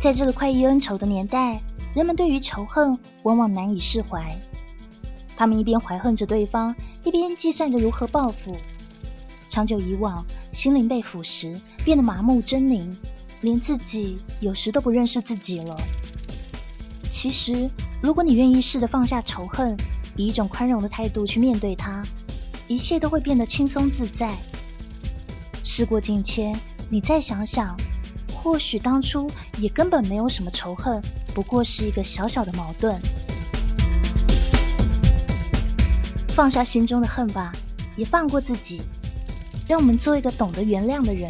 在这个快意恩仇的年代，人们对于仇恨往往难以释怀。他们一边怀恨着对方，一边计算着如何报复。长久以往，心灵被腐蚀，变得麻木狰狞，连自己有时都不认识自己了。其实，如果你愿意试着放下仇恨，以一种宽容的态度去面对它，一切都会变得轻松自在。事过境迁，你再想想，或许当初也根本没有什么仇恨，不过是一个小小的矛盾。放下心中的恨吧，也放过自己，让我们做一个懂得原谅的人。